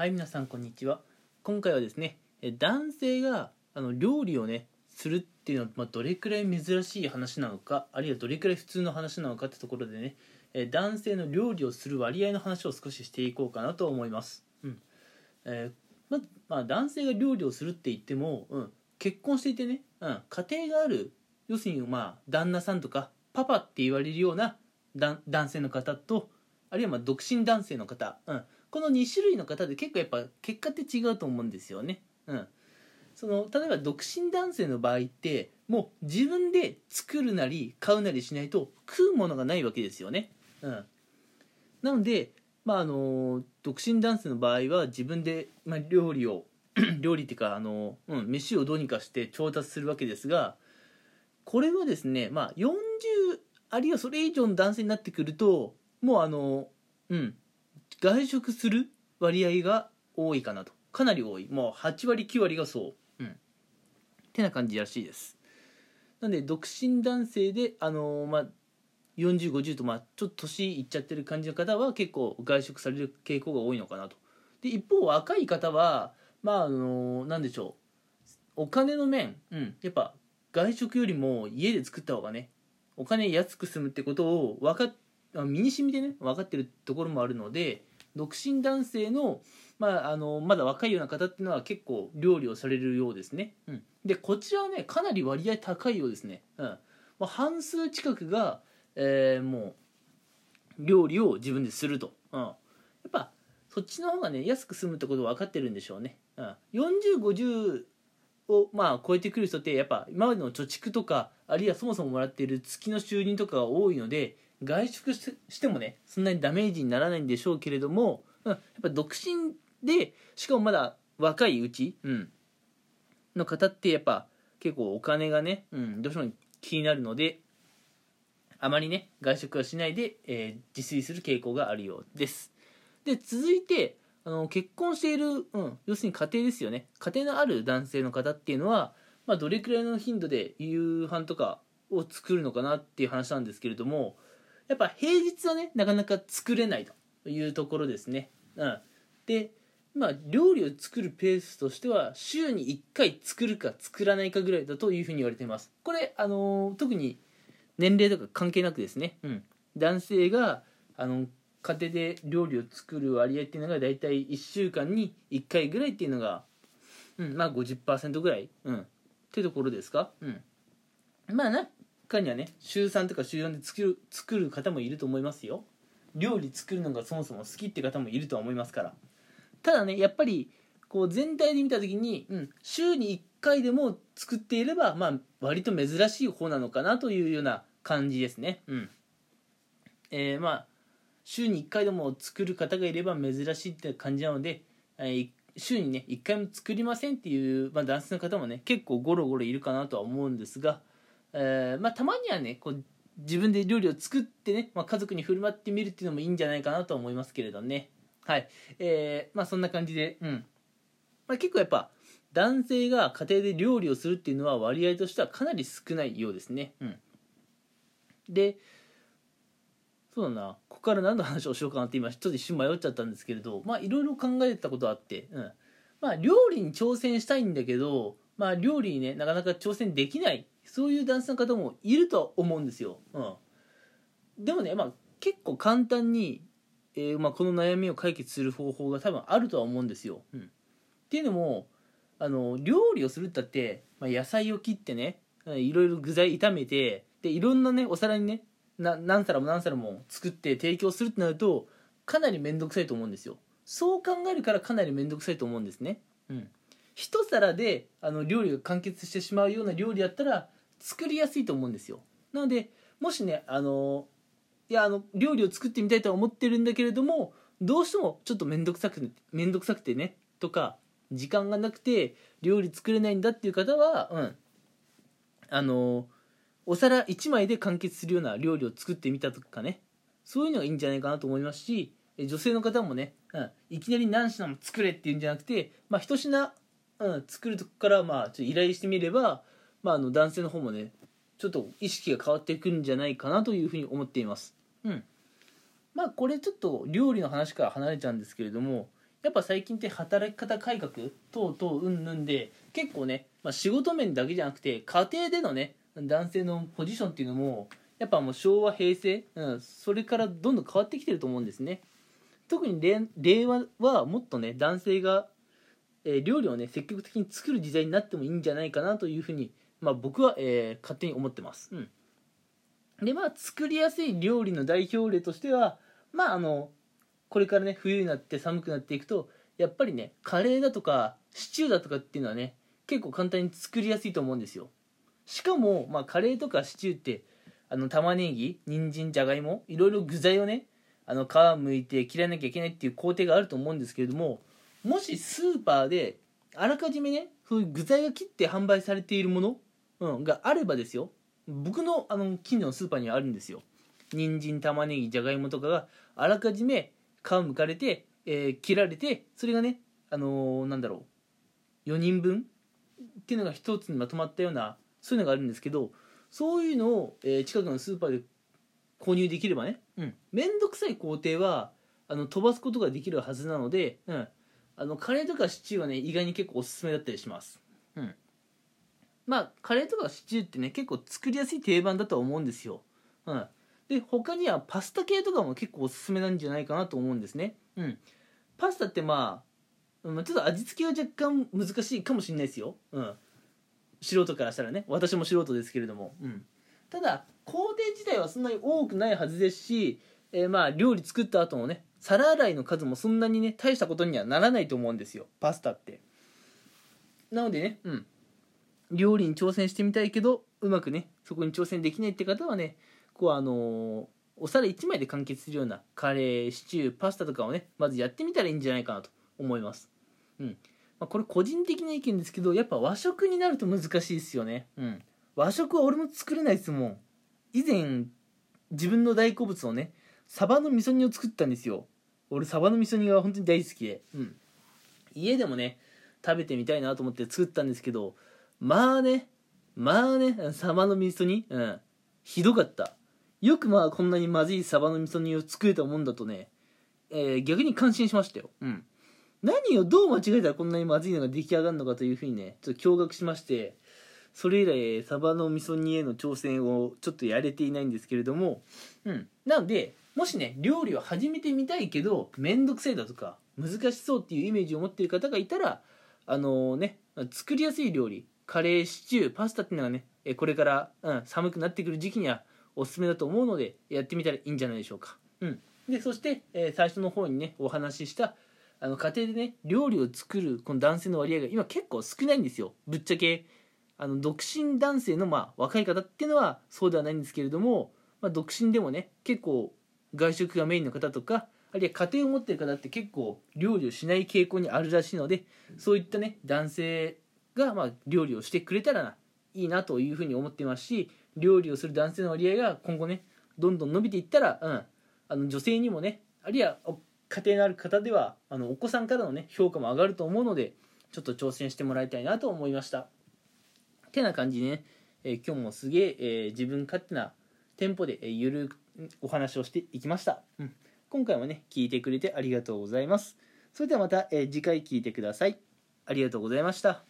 はい皆さんこんにちは。今回はですね男性があの料理をねするっていうのは、まあ、どれくらい珍しい話なのかあるいはどれくらい普通の話なのかってところでね男性の料理をする割合の話を少ししていこうかなと思います、うん。えーままあ、男性が料理をするって言っても、うん、結婚していてね、うん、家庭がある要するにまあ旦那さんとかパパって言われるような男性の方とあるいはま独身男性の方、うん、この2種類の方で結構やっぱ結果って違うと思うんですよね。うん、その例えば独身男性の場合ってもう自分で作るなり買うなりしないと食うものがないわけですよね。うん、なので、まああの独身男性の場合は自分で、まあ、料理を 料理っていうかあの、うん、飯をどうにかして調達するわけですがこれはですね、まあ、40あるいはそれ以上の男性になってくるともうあのうん外食する割合が多いかなと。かなり多い。もう8割9割がそう。うん。ってな感じらしいです。なんで独身男性であのまあ4050とまあちょっと年いっちゃってる感じの方は結構外食される傾向が多いのかなと。で一方若い方はまああのなんでしょう。お金の面、うん、やっぱ外食よりも家で作った方がねお金安く済むってことを分かっ身に染みでね分かってるところもあるので独身男性の,、まあ、あのまだ若いような方っていうのは結構料理をされるようですね、うん、でこちらはねかなり割合高いようですね、うん。まあ、半数近くが、えー、もう料理を自分ですると、うん、やっぱそっちの方がね安く済むってこと分かってるんでしょうね、うん、4050をまあ超えてくる人ってやっぱ今までの貯蓄とかあるいはそもそももらっている月の収入とかが多いので外食してもねそんなにダメージにならないんでしょうけれども、うん、やっぱ独身でしかもまだ若いうち、うん、の方ってやっぱ結構お金がね、うん、どうしても気になるのであまりね外食はしないで、えー、自炊する傾向があるようです。で続いてあの結婚している、うん、要するに家庭ですよね。家庭のある男性の方っていうのは、まあ、どれくらいの頻度で夕飯とかを作るのかなっていう話なんですけれどもやっぱ平日はねなかなか作れないというところですね。うん、でまあ料理を作るペースとしては週に1回作るか作らないかぐらいだというふうに言われています。これあのー、特に年齢とか関係なくですね、うん、男性があの家庭で料理を作る割合っていうのが大体1週間に1回ぐらいっていうのが、うん、まあ50%ぐらい、うん、ってところですか？うん、まあな中にはね週3とか週4で作る作る方もいると思いますよ。料理作るのがそもそも好きって方もいるとは思いますから。ただねやっぱりこう全体で見た時に、うん、週に1回でも作っていれば、まあ、割と珍しい方なのかなというような感じですね。うん。えー、まあ週に1回でも作る方がいれば珍しいって感じなので、えー、週にね1回も作りませんっていう、まあ、男性の方もね結構ゴロゴロいるかなとは思うんですがえー、まあ、たまにはねこう自分で料理を作ってね、まあ、家族に振る舞ってみるっていうのもいいんじゃないかなと思いますけれどね。はい。えー、まあそんな感じでうん、まあ、結構やっぱ男性が家庭で料理をするっていうのは割合としてはかなり少ないようですね。うん。でそうだな。ここから何の話をしようかなって今ちょっと一瞬迷っちゃったんですけれどまあいろいろ考えたことあってうん。まあ料理に挑戦したいんだけどまあ料理にねなかなか挑戦できないそういう男性の方もいるとは思うんですよ、うん、でもね、まあ、結構簡単に、えー、まあ、この悩みを解決する方法が多分あるとは思うんですよ、うん、っていうのもあの料理をするったって、まあ、野菜を切ってねいろいろ具材炒めてでいろんなねお皿にねな何皿も何皿も作って提供するってなるとかなり面倒くさいと思うんですよ。そう考えるからかなり面倒くさいと思うんですね。うん。一皿であの料理が完結してしまうような料理だったら作りやすいと思うんですよ。なのでもしねあのいやあの料理を作ってみたいとは思ってるんだけれどもどうしてもちょっと面倒くさく面倒くさくてねとか時間がなくて料理作れないんだっていう方はうん。あのお皿1枚で完結するような料理を作ってみたとかね。そういうのがいいんじゃないかなと思いますし女性の方もね、うん、いきなり何品も作れっていうんじゃなくて、まあ、一品、うん、作るとこからまあちょっと依頼してみればまあ、あの男性の方もねちょっと意識が変わっていくんじゃないかなというふうに思っています。うん。まあこれちょっと料理の話から離れちゃうんですけれどもやっぱ最近って働き方改革等々うんぬんで結構ね、まあ、仕事面だけじゃなくて家庭でのね男性のポジションっていうのもやっぱもう昭和平成、うん、それからどんどん変わってきてると思うんですね。特に令和はもっとね男性が、えー、料理をね積極的に作る時代になってもいいんじゃないかなというふうに、まあ、僕は、えー、勝手に思ってます、うん。でまあ作りやすい料理の代表例としてはまああのこれからね冬になって寒くなっていくとやっぱりねカレーだとかシチューだとかっていうのはね結構簡単に作りやすいと思うんですよしかも、まあ、カレーとかシチューってあの玉ねぎ人参じゃがいもいろいろ具材をねあの皮むいて切らなきゃいけないっていう工程があると思うんですけれどももしスーパーであらかじめねそういう具材が切って販売されているもの、うん、があればですよ。僕のあの近所のスーパーにはあるんですよ。人参玉ねぎじゃがいもとかがあらかじめ皮むかれて、えー、切られてそれがねあのー、なんだろう。4人分っていうのが一つにまとまったようなそういうのがあるんですけどそういうのを、えー、近くのスーパーで購入できればね面倒、うん、くさい工程はあの飛ばすことができるはずなので、うん、あのカレーとかシチューはね意外に結構おすすめだったりします、うん、まあカレーとかシチューってね結構作りやすい定番だとは思うんですよ、うん、で他にはパスタ系とかも結構おすすめなんじゃないかなと思うんですね。うん。パスタってまあ、まあ、ちょっと味付けは若干難しいかもしれないですよ。うん素人からしたらね私も素人ですけれども。うん。ただ工程自体はそんなに多くないはずですし、えー、まあ料理作った後のね皿洗いの数もそんなにね大したことにはならないと思うんですよ。パスタって。なのでねうん。料理に挑戦してみたいけどうまくねそこに挑戦できないって方はねこうあのお皿1枚で完結するようなカレーシチューパスタとかをねまずやってみたらいいんじゃないかなと思います。うんまあ、これ個人的な意見ですけどやっぱ和食になると難しいですよね。うん。和食は俺も作れないですもん。以前自分の大好物をねサバの味噌煮を作ったんですよ。俺サバの味噌煮が本当に大好きで。うん。家でもね食べてみたいなと思って作ったんですけどまあねまあねサバの味噌煮うん。ひどかった。よくまあこんなにまずいサバの味噌煮を作れたもんだとね、えー、逆に感心しましたよ。うん。何をどう間違えたらこんなにまずいのが出来上がるのかというふうにね、ちょっと驚愕しまして、それ以来、サバの味噌煮への挑戦をちょっとやれていないんですけれども、うん。なので、もしね、料理を始めてみたいけど、めんどくさいだとか、難しそうっていうイメージを持っている方がいたら、あのー、ね、作りやすい料理、カレー、シチュー、パスタっていうのがね、これから、うん、寒くなってくる時期にはおすすめだと思うのでやってみたらいいんじゃないでしょうか。うん、でそして、えー、最初の方にねお話ししたあの家庭でね料理を作るこの男性の割合が今結構少ないんですよ。ぶっちゃけ。あの独身男性のまあ若い方っていうのはそうではないんですけれども、まあ、独身でもね結構外食がメインの方とかあるいは家庭を持ってる方って結構料理をしない傾向にあるらしいのでそういったね男性がま料理をしてくれたらいいなというふうに思ってますし料理をする男性の割合が今後ねどんどん伸びていったら、うん、あの女性にもねあるいは家庭のある方ではあのお子さんからのね評価も上がると思うのでちょっと挑戦してもらいたいなと思いました。てな感じでね、えー、今日もすげええー、自分勝手なテンポで、えー、ゆるくお話をしていきました、うん、今回もね聞いてくれてありがとうございます。それではまた、え次回聞いてください。ありがとうございました。